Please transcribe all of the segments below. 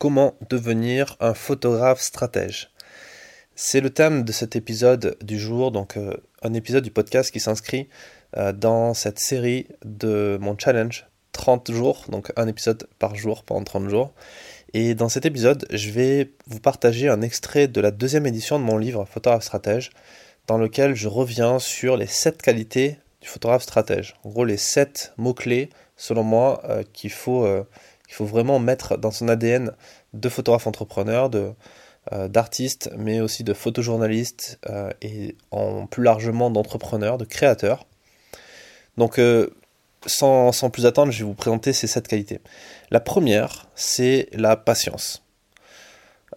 comment devenir un photographe stratège. C'est le thème de cet épisode du jour, donc euh, un épisode du podcast qui s'inscrit euh, dans cette série de mon challenge 30 jours, donc un épisode par jour pendant 30 jours. Et dans cet épisode, je vais vous partager un extrait de la deuxième édition de mon livre Photographe stratège, dans lequel je reviens sur les 7 qualités du photographe stratège. En gros, les 7 mots-clés, selon moi, euh, qu'il faut, euh, qu'il faut vraiment mettre dans son ADN de photographe entrepreneur, de, euh, d'artiste, mais aussi de photojournaliste et en plus largement d'entrepreneur, de créateur. Donc, sans, sans, plus attendre, je vais vous présenter ces 7 qualités. La première, c'est la patience.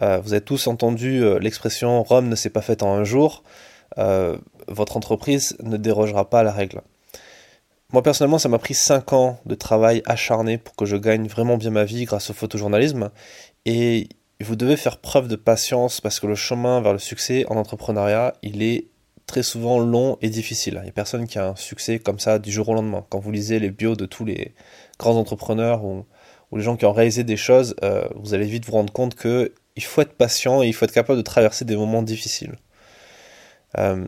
vous avez tous entendu l'expression Rome ne s'est pas faite en un jour. Euh, votre entreprise ne dérogera pas à la règle. Moi personnellement, ça m'a pris 5 ans de travail acharné pour que je gagne vraiment bien ma vie grâce au photojournalisme. Et vous devez faire preuve de patience parce que le chemin vers le succès en entrepreneuriat, il est très souvent long et difficile. Il n'y a personne qui a un succès comme ça du jour au lendemain. Quand vous lisez les bios de tous les grands entrepreneurs ou, les gens qui ont réalisé des choses, euh, vous allez vite vous rendre compte qu'il faut être patient et il faut être capable de traverser des moments difficiles. Euh,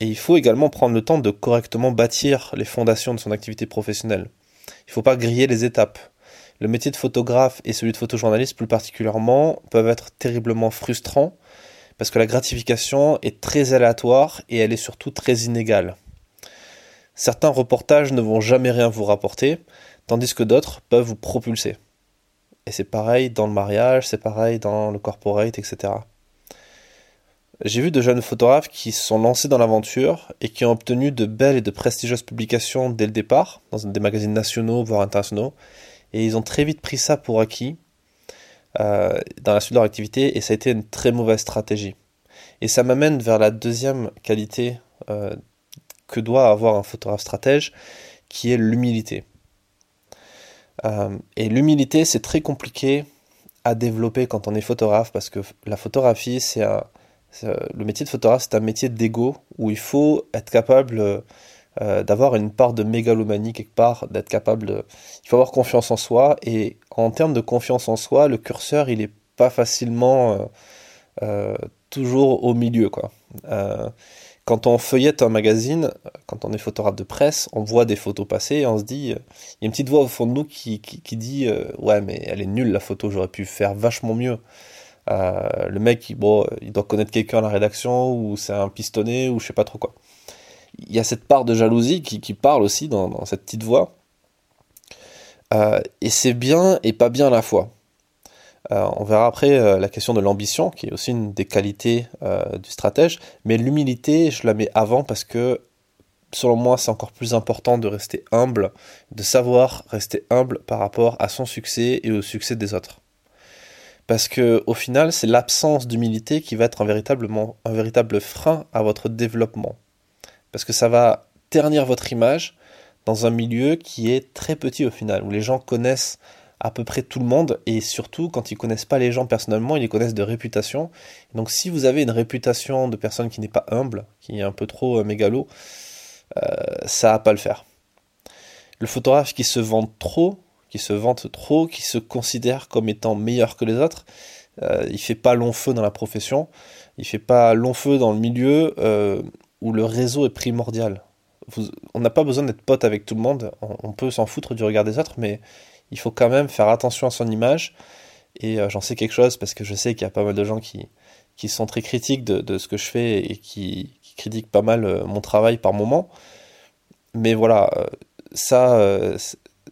et il faut également prendre le temps de correctement bâtir les fondations de son activité professionnelle. Il ne faut pas griller les étapes. Le métier de photographe et celui de photojournaliste plus particulièrement peuvent être terriblement frustrants parce que la gratification est très aléatoire et elle est surtout très inégale. Certains reportages ne vont jamais rien vous rapporter, tandis que d'autres peuvent vous propulser. Et c'est pareil dans le mariage, c'est pareil dans le corporate, etc. J'ai vu de jeunes photographes qui se sont lancés dans l'aventure et qui ont obtenu de belles et de prestigieuses publications dès le départ, dans des magazines nationaux, voire internationaux, et ils ont très vite pris ça pour acquis euh, dans la suite de leur activité, et ça a été une très mauvaise stratégie. Et ça m'amène vers la deuxième qualité euh, que doit avoir un photographe stratège, qui est l'humilité. Euh, et l'humilité, c'est très compliqué à développer quand on est photographe, parce que la photographie, c'est un le métier de photographe, c'est un métier d'ego où il faut être capable euh, d'avoir une part de mégalomanie quelque part, d'être capable. Il faut avoir confiance en soi et en termes de confiance en soi, le curseur, il n'est pas facilement euh, euh, toujours au milieu. Quoi. quand on feuillette un magazine, quand on est photographe de presse, on voit des photos passer et on se dit, il y a une petite voix au fond de nous qui, qui dit, ouais mais elle est nulle la photo, j'aurais pu faire vachement mieux. Euh, le mec, bon, il doit connaître quelqu'un à la rédaction, ou c'est un pistonné, ou je sais pas trop quoi. Il y a cette part de jalousie qui, parle aussi dans, cette petite voix. Euh, et c'est bien et pas bien à la fois. Euh, on verra après la question de l'ambition, qui est aussi une des qualités du stratège. Mais l'humilité, je la mets avant parce que, selon moi, c'est encore plus important de rester humble, de savoir rester humble par rapport à son succès et au succès des autres. Parce que au final, c'est l'absence d'humilité qui va être un, un véritable frein à votre développement. Parce que ça va ternir votre image dans un milieu qui est très petit au final, où les gens connaissent à peu près tout le monde, et surtout quand ils connaissent pas les gens personnellement, ils les connaissent de réputation. Donc si vous avez une réputation de personne qui n'est pas humble, qui est un peu trop euh, mégalo, euh, ça va pas le faire. Le photographe qui se vend trop, qui se vante trop, qui se considère comme étant meilleur que les autres. Euh, il fait pas long feu dans la profession, il fait pas long feu dans le milieu euh, où le réseau est primordial. on n'a pas besoin d'être pote avec tout le monde, on, peut s'en foutre du regard des autres, mais il faut quand même faire attention à son image. Et euh, j'en sais quelque chose parce que je sais qu'il y a pas mal de gens qui, qui sont très critiques de, ce que je fais et qui, qui critiquent pas mal mon travail par moment. Mais voilà, ça,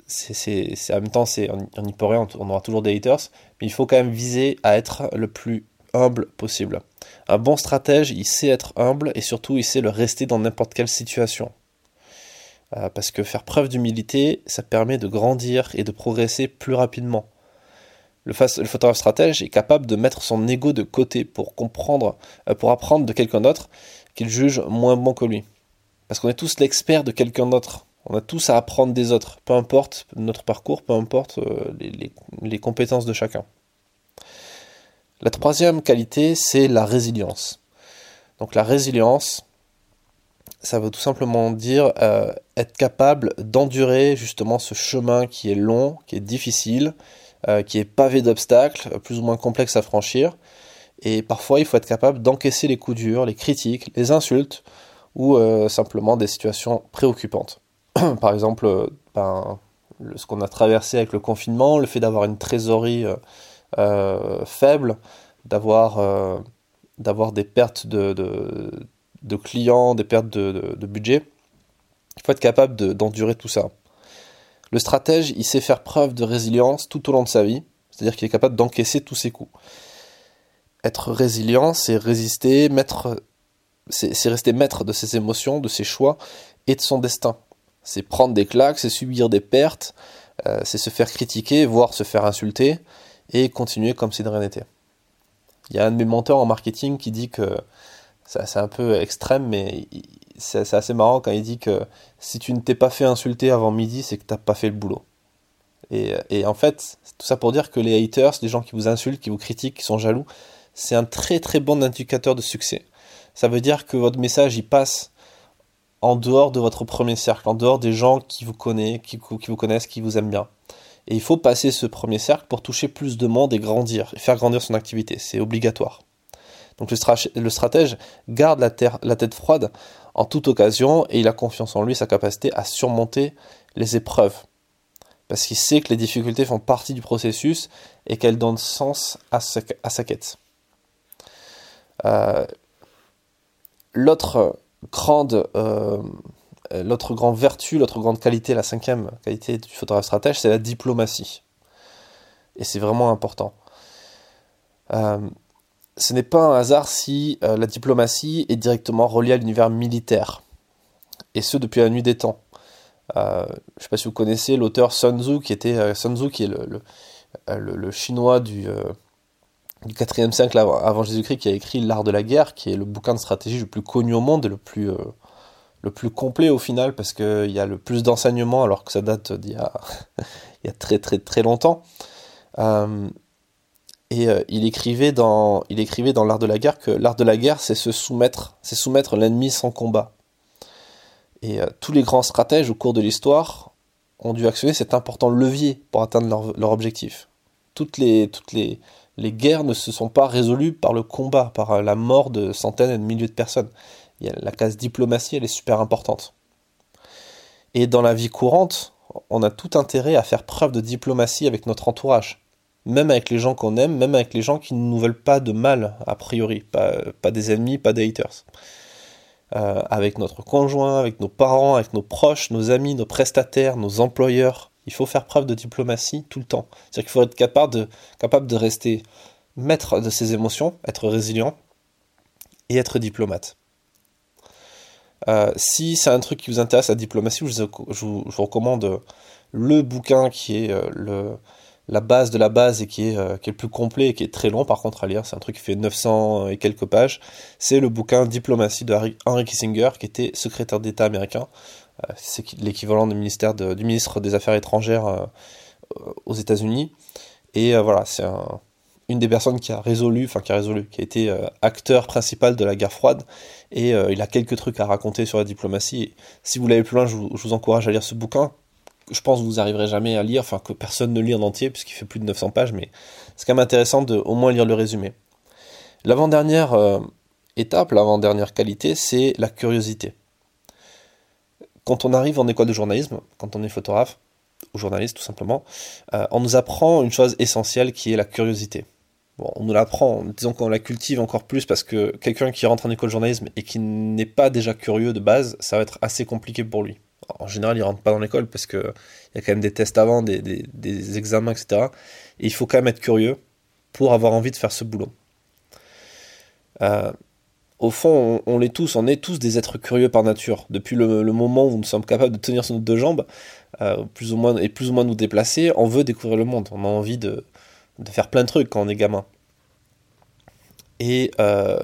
c'est en même temps c'est on n'y peut rien on aura toujours des haters mais il faut quand même viser à être le plus humble possible. Un bon stratège il sait être humble et surtout il sait le rester dans n'importe quelle situation. Euh, parce que faire preuve d'humilité ça permet de grandir et de progresser plus rapidement. Le, photographe stratège est capable de mettre son ego de côté pour comprendre euh, pour apprendre de quelqu'un d'autre qu'il juge moins bon que lui. Parce qu'on est tous l'expert de quelqu'un d'autre on a tous à apprendre des autres, peu importe notre parcours, peu importe euh, les, compétences de chacun. La troisième qualité, c'est la résilience. Donc la résilience, ça veut tout simplement dire euh, être capable d'endurer justement ce chemin qui est long, qui est difficile, qui est pavé d'obstacles, plus ou moins complexe à franchir. Et parfois, il faut être capable d'encaisser les coups durs, les critiques, les insultes ou simplement des situations préoccupantes. Par exemple, ben, ce qu'on a traversé avec le confinement, le fait d'avoir une trésorerie faible, d'avoir des pertes de, de, clients, des pertes de, budget. Il faut être capable d'endurer tout ça. Le stratège, il sait faire preuve de résilience tout au long de sa vie, c'est-à-dire qu'il est capable d'encaisser tous ses coups. Être résilient, c'est résister, c'est rester maître de ses émotions, de ses choix et de son destin. C'est prendre des claques, c'est subir des pertes, euh, c'est se faire critiquer, voire se faire insulter, et continuer comme si de rien n'était. Il y a un de mes mentors en marketing qui dit que c'est un peu extrême, mais c'est assez marrant quand il dit que si tu ne t'es pas fait insulter avant midi, c'est que tu n'as pas fait le boulot. Et, en fait, tout ça pour dire que les haters, les gens qui vous insultent, qui vous critiquent, qui sont jaloux, c'est un très très bon indicateur de succès. Ça veut dire que votre message y passe en dehors de votre premier cercle, en dehors des gens qui vous connaissent, qui, vous connaissent, qui vous aiment bien. Et il faut passer ce premier cercle pour toucher plus de monde et grandir, et faire grandir son activité. C'est obligatoire. Donc le, stratège garde la, tête froide en toute occasion et il a confiance en lui, sa capacité à surmonter les épreuves. Parce qu'il sait que les difficultés font partie du processus et qu'elles donnent sens à sa, quête. Euh, l'autre grande euh, l'autre grande vertu, l'autre grande qualité, la cinquième qualité du photographe stratège, c'est la diplomatie. Et c'est vraiment important. Euh, ce n'est pas un hasard si euh, la diplomatie est directement reliée à l'univers militaire. Et ce, depuis la nuit des temps. je ne sais pas si vous connaissez l'auteur Sun Tzu, qui était Sun Tzu, qui est le, le, chinois du, du 4e siècle avant Jésus-Christ, qui a écrit L'art de la guerre, qui est le bouquin de stratégie le plus connu au monde et le plus le plus complet au final parce qu'il y a le plus d'enseignements alors que ça date d'il y a, très très très longtemps. Euh, et euh, il écrivait dans il écrivait dans l'art de la guerre que l'art de la guerre c'est se soumettre, c'est soumettre l'ennemi sans combat. Et euh, tous les grands stratèges au cours de l'histoire ont dû actionner cet important levier pour atteindre leur, leur objectif. Toutes les toutes les les guerres ne se sont pas résolues par le combat, par la mort de centaines et de milliers de personnes la case diplomatie, elle est super importante. Et dans la vie courante, on a tout intérêt à faire preuve de diplomatie avec notre entourage. Même avec les gens qu'on aime, même avec les gens qui ne nous veulent pas de mal, a priori. Pas, des ennemis, pas des haters. Euh, avec notre conjoint, avec nos parents, avec nos proches, nos amis, nos prestataires, nos employeurs. Il faut faire preuve de diplomatie tout le temps. C'est-à-dire qu'il faut être capable de, rester maître de ses émotions, être résilient et être diplomate. Euh, si c'est un truc qui vous intéresse, la diplomatie, je vous, recommande le bouquin qui est euh, la base de la base et qui est, euh, qui est le plus complet et qui est très long par contre à lire. C'est un truc qui fait 900 et quelques pages. C'est le bouquin Diplomatie de Henry Kissinger, qui était secrétaire d'État américain. C'est l'équivalent du ministère ministre des Affaires étrangères aux États-Unis. Et voilà, c'est un, une des personnes qui a résolu, enfin qui a résolu, qui a été euh, acteur principal de la guerre froide, et euh, il a quelques trucs à raconter sur la diplomatie. si vous l'avez plus loin, je vous, encourage à lire ce bouquin. Je pense que vous n'arriverez jamais à lire, enfin que personne ne lit en entier, puisqu'il fait plus de 900 pages, mais c'est quand même intéressant de au moins lire le résumé. L'avant-dernière euh, étape, l'avant-dernière qualité, c'est la curiosité. Quand on arrive en école de journalisme, quand on est photographe, ou journaliste tout simplement, on nous apprend une chose essentielle qui est la curiosité on nous l'apprend, disons qu'on la cultive encore plus parce que quelqu'un qui rentre en école de journalisme et qui n'est pas déjà curieux de base, ça va être assez compliqué pour lui. En général, il rentre pas dans l'école parce qu'il y a quand même des tests avant, des, examens, etc. Et il faut quand même être curieux pour avoir envie de faire ce boulot. Euh, au fond, on, l'est tous, on est tous des êtres curieux par nature. Depuis le, moment où nous sommes capables de tenir sur nos deux jambes, euh, plus ou moins, et plus ou moins nous déplacer, on veut découvrir le monde. On a envie de, de faire plein de trucs quand on est gamin. Et, euh,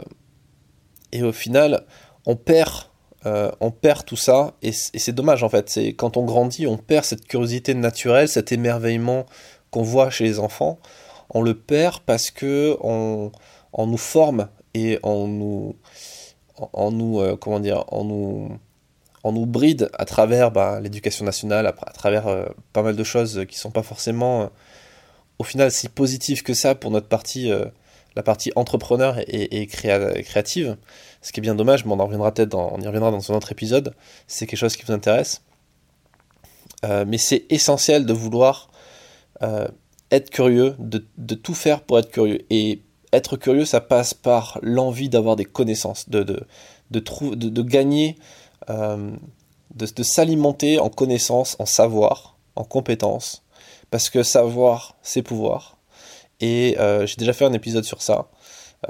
et au final, on perd, euh, on perd tout ça, et c'est dommage en fait. C'est quand on grandit, on perd cette curiosité naturelle, cet émerveillement qu'on voit chez les enfants. On le perd parce que on, on nous forme et on nous, on nous, euh, comment dire, on nous, on nous bride à travers bah, l'éducation nationale, à, travers pas mal de choses qui sont pas forcément au final si positif que ça pour notre partie, la partie entrepreneur et, créative. Ce qui est bien dommage, mais on en reviendra peut-être on y reviendra dans un autre épisode. C'est quelque chose qui vous intéresse. mais c'est essentiel de vouloir être curieux, de, tout faire pour être curieux. Et être curieux, ça passe par l'envie d'avoir des connaissances, de, de, de, de gagner, euh, de, s'alimenter en connaissances, en savoir, en compétences. Parce que savoir, c'est pouvoir. Et euh, j'ai déjà fait un épisode sur ça,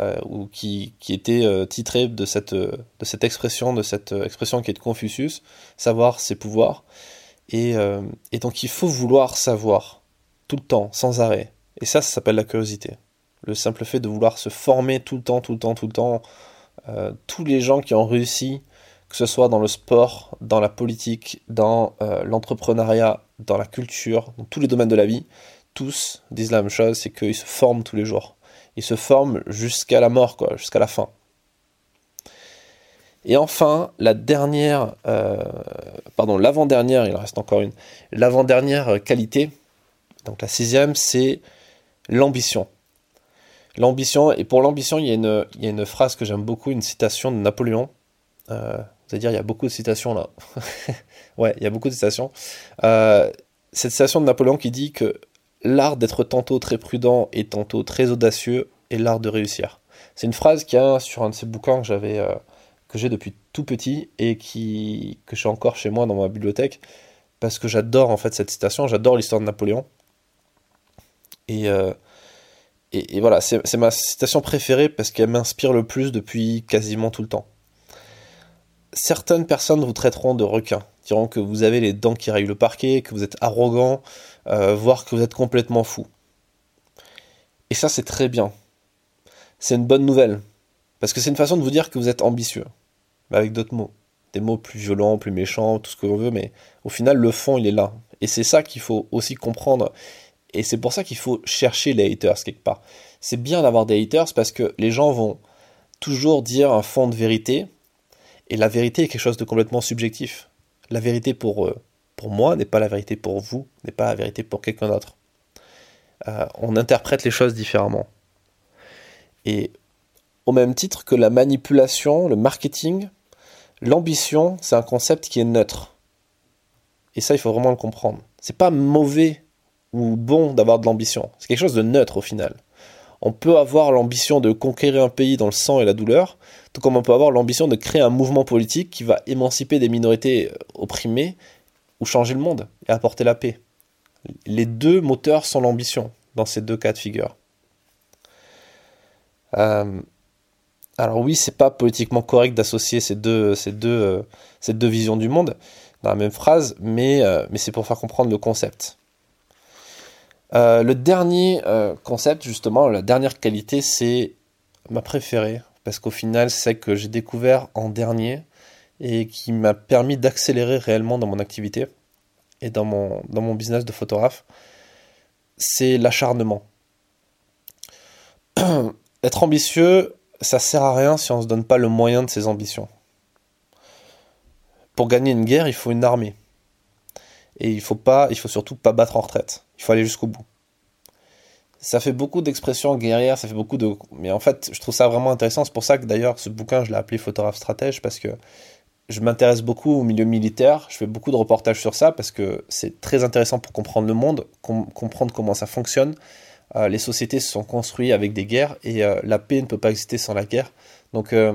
euh, qui, qui, était titré de cette, de cette expression, de cette expression qui est de Confucius, savoir, c'est pouvoir. Et, et donc il faut vouloir savoir tout le temps, sans arrêt. Et ça, ça s'appelle la curiosité. Le simple fait de vouloir se former tout le temps, tout le temps, tout le temps. Euh, tous les gens qui ont réussi, que ce soit dans le sport, dans la politique, dans euh, l'entrepreneuriat, dans la culture, dans tous les domaines de la vie, tous disent la même chose, c'est qu'ils se forment tous les jours. Ils se forment jusqu'à la mort, jusqu'à la fin. Et enfin, la dernière, euh, pardon, l'avant-dernière, il en reste encore une, l'avant-dernière qualité, donc la sixième, c'est l'ambition. L'ambition, et pour l'ambition, il, y a une, il y a une phrase que j'aime beaucoup, une citation de Napoléon. Euh, vous allez dire, il y a beaucoup de citations là. ouais, il y a beaucoup de citations. Euh, cette citation de Napoléon qui dit que l'art d'être tantôt très prudent et tantôt très audacieux est l'art de réussir. C'est une phrase qui a sur un de ces bouquins que j'avais, euh, que j'ai depuis tout petit et qui, que j'ai encore chez moi dans ma bibliothèque parce que j'adore en fait cette citation, j'adore l'histoire de Napoléon. Euh, et, voilà, c'est ma citation préférée parce qu'elle m'inspire le plus depuis quasiment tout le temps. Certaines personnes vous traiteront de requin, diront que vous avez les dents qui rayent le parquet, que vous êtes arrogant, euh, voire que vous êtes complètement fou. Et ça, c'est très bien. C'est une bonne nouvelle. Parce que c'est une façon de vous dire que vous êtes ambitieux. Mais avec d'autres mots. Des mots plus violents, plus méchants, tout ce que l'on veut, mais au final, le fond, il est là. Et c'est ça qu'il faut aussi comprendre. Et c'est pour ça qu'il faut chercher les haters quelque part. C'est bien d'avoir des haters parce que les gens vont toujours dire un fond de vérité. Et la vérité est quelque chose de complètement subjectif. La vérité pour, euh, pour moi n'est pas la vérité pour vous, n'est pas la vérité pour quelqu'un d'autre. Euh, on interprète les choses différemment. Et au même titre que la manipulation, le marketing, l'ambition, c'est un concept qui est neutre. Et ça, il faut vraiment le comprendre. C'est pas mauvais ou bon d'avoir de l'ambition. C'est quelque chose de neutre au final. On peut avoir l'ambition de conquérir un pays dans le sang et la douleur, tout comme on peut avoir l'ambition de créer un mouvement politique qui va émanciper des minorités euh, opprimées ou changer le monde et apporter la paix. Les deux moteurs sont l'ambition dans ces deux cas de figure. Euh, alors oui, c'est pas politiquement correct d'associer euh, ces deux visions du monde dans la même phrase, mais c'est pour faire comprendre le concept. Euh, le dernier euh, concept, justement, la dernière qualité, c'est ma préférée, parce qu'au final, c'est celle que j'ai découvert en dernier et qui m'a permis d'accélérer réellement dans mon activité et dans mon, dans mon business de photographe, c'est l'acharnement. Être ambitieux, ça sert à rien si on ne se donne pas le moyen de ses ambitions. Pour gagner une guerre, il faut une armée. Et il faut pas, il faut surtout pas battre en retraite. Il faut aller jusqu'au bout. Ça fait beaucoup d'expressions guerrières, ça fait beaucoup de. Mais en fait, je trouve ça vraiment intéressant. C'est pour ça que d'ailleurs, ce bouquin, je l'ai appelé Photographe stratège parce que je m'intéresse beaucoup au milieu militaire. Je fais beaucoup de reportages sur ça parce que c'est très intéressant pour comprendre le monde, comprendre comment ça fonctionne. Euh, les sociétés se sont construites avec des guerres et euh, la paix ne peut pas exister sans la guerre. Donc, euh,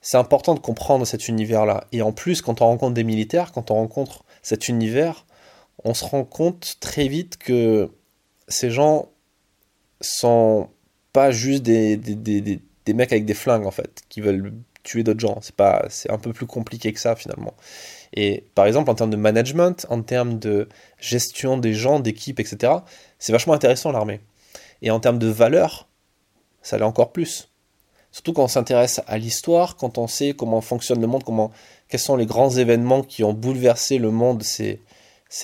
c'est important de comprendre cet univers-là. Et en plus, quand on rencontre des militaires, quand on rencontre cet univers, on se rend compte très vite que ces gens sont pas juste des, des, des, des, mecs avec des flingues en fait, qui veulent tuer d'autres gens. C'est pas, c'est un peu plus compliqué que ça finalement. Et par exemple, en termes de management, en termes de gestion des gens, d'équipe, etc., c'est vachement intéressant l'armée. Et en termes de valeur, ça l'est encore plus. Surtout quand on s'intéresse à l'histoire, quand on sait comment fonctionne le monde, comment, quels sont les grands événements qui ont bouleversé le monde ces,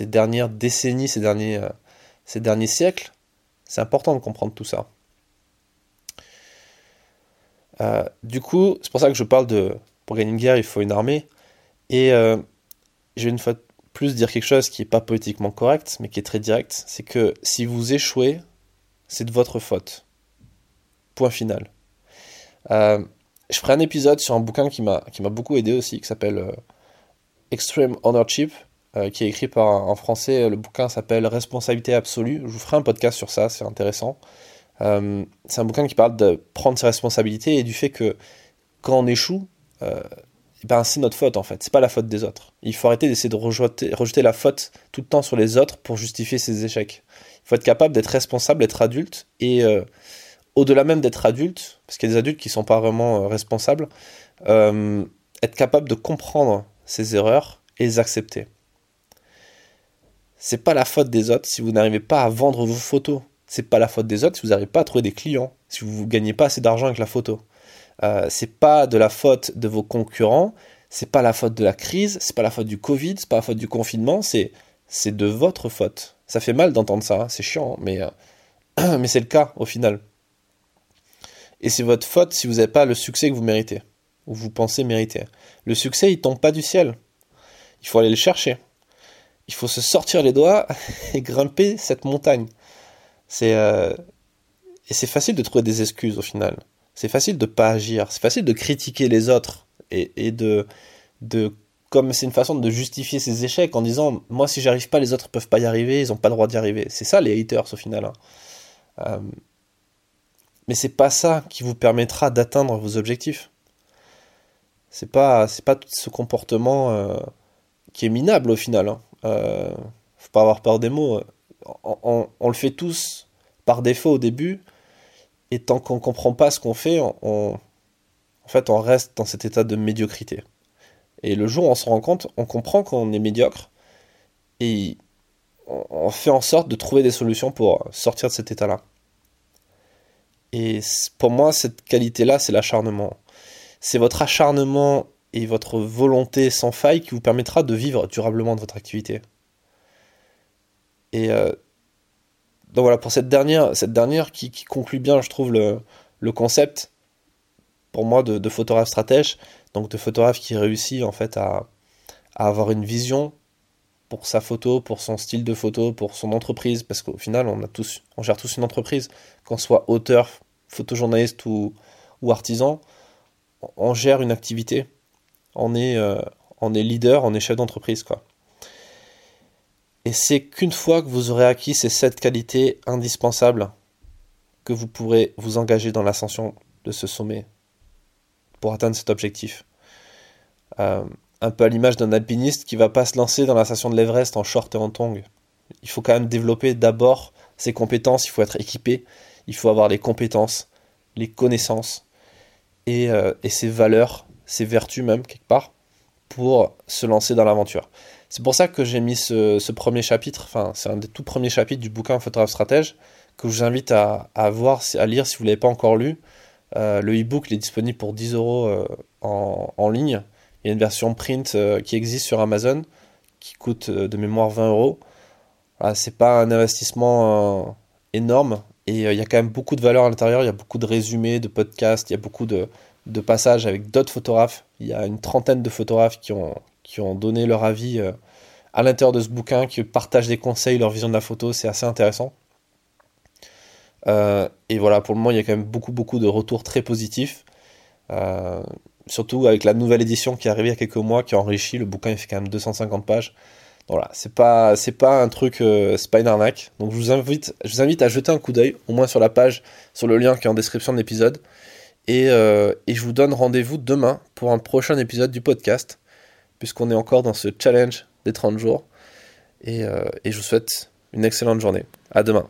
dernières décennies, ces derniers, euh, ces derniers siècles, c'est important de comprendre tout ça. Euh, du coup, c'est pour ça que je parle de pour gagner une guerre, il faut une armée. Et euh, je vais une fois de plus dire quelque chose qui n'est pas politiquement correct, mais qui est très direct. C'est que si vous échouez, c'est de votre faute. Point final. Euh, je ferai un épisode sur un bouquin qui m'a beaucoup aidé aussi, qui s'appelle euh, Extreme Ownership, euh, qui est écrit par en français. Le bouquin s'appelle Responsabilité absolue. Je vous ferai un podcast sur ça, c'est intéressant. c'est un bouquin qui parle de prendre ses responsabilités et du fait que quand on échoue, eh ben c'est notre faute en fait, c'est pas la faute des autres. Il faut arrêter d'essayer de rejeter, la faute tout le temps sur les autres pour justifier ses échecs. Il faut être capable d'être responsable, d'être adulte et au-delà même d'être adulte, parce qu'il y a des adultes qui ne sont pas vraiment euh, responsables, euh, être capable de comprendre ses erreurs et les accepter. C'est pas la faute des autres si vous n'arrivez pas à vendre vos photos. C'est pas la faute des autres si vous n'arrivez pas à trouver des clients, si vous ne gagnez pas assez d'argent avec la photo. Euh, c'est pas de la faute de vos concurrents, c'est pas la faute de la crise, c'est pas la faute du Covid, c'est pas la faute du confinement, c'est de votre faute. Ça fait mal d'entendre ça, hein, c'est chiant, mais euh, mais c'est le cas au final. Et c'est votre faute si vous n'avez pas le succès que vous méritez, ou vous pensez mériter. Le succès, il tombe pas du ciel. Il faut aller le chercher. Il faut se sortir les doigts et grimper cette montagne. C'est euh, et c'est facile de trouver des excuses au final. C'est facile de pas agir. C'est facile de critiquer les autres et, et de de comme c'est une façon de justifier ses échecs en disant moi si j'arrive pas les autres peuvent pas y arriver ils ont pas le droit d'y arriver c'est ça les haters au final hein. euh, mais c'est pas ça qui vous permettra d'atteindre vos objectifs. C'est pas, pas tout ce comportement euh, qui est minable au final. Hein. Euh, faut pas avoir peur des mots. On, le fait tous par défaut au début, et tant qu'on comprend pas ce qu'on fait, on, fait, on reste dans cet état de médiocrité. Et le jour où on se rend compte, on comprend qu'on est médiocre, et on fait en sorte de trouver des solutions pour sortir de cet état-là. Et pour moi, cette qualité-là, c'est l'acharnement. C'est votre acharnement et votre volonté sans faille qui vous permettra de vivre durablement de votre activité. Et euh, donc voilà, pour cette dernière, cette dernière qui, conclut bien, je trouve, le, concept, pour moi, de, photographe stratège, donc de photographe qui réussit en fait à, à avoir une vision pour sa photo, pour son style de photo, pour son entreprise, parce qu'au final, on a tous, on gère tous une entreprise, qu'on soit auteur, photojournaliste ou, artisan, on gère une activité. On est, euh, on est leader, on est chef d'entreprise, quoi. Et c'est qu'une fois que vous aurez acquis ces sept qualités indispensables que vous pourrez vous engager dans l'ascension de ce sommet pour atteindre cet objectif. Euh, un peu à l'image d'un alpiniste qui va pas se lancer dans la station de l'Everest en short et en tongs. Il faut quand même développer d'abord ses compétences, il faut être équipé, il faut avoir les compétences, les connaissances et, euh, et ses valeurs, ses vertus même quelque part, pour se lancer dans l'aventure. C'est pour ça que j'ai mis ce, premier chapitre, enfin c'est un des tout premiers chapitres du bouquin Photographe Stratège, que je vous invite à, voir, à lire si vous ne l'avez pas encore lu. Euh, le e-book est disponible pour 10 euros euh, en, en, ligne. Il y a une version print qui existe sur Amazon qui coûte de mémoire 20 euros. C'est pas un investissement énorme, et euh, il y a quand même beaucoup de valeur à l'intérieur, il y a beaucoup de résumés, de podcasts, il y a beaucoup de, passages avec d'autres photographes. Il y a une trentaine de photographes qui ont, donné leur avis euh, à l'intérieur de ce bouquin, qui partagent des conseils, leur vision de la photo, c'est assez intéressant. Euh, et voilà, pour le moment, il y a quand même beaucoup, beaucoup de retours très positifs. Surtout avec la nouvelle édition qui est arrivée il y a quelques mois, qui a enrichi. Le bouquin, il fait quand même 250 pages. Voilà, c'est pas c'est pas un truc euh, c'est. Donc je vous invite je vous invite à jeter un coup d'œil au moins sur la page sur le lien qui est en description de l'épisode et, euh, je vous donne rendez-vous demain pour un prochain épisode du podcast puisqu'on est encore dans ce challenge des 30 jours et, euh, et je vous souhaite une excellente journée. À demain.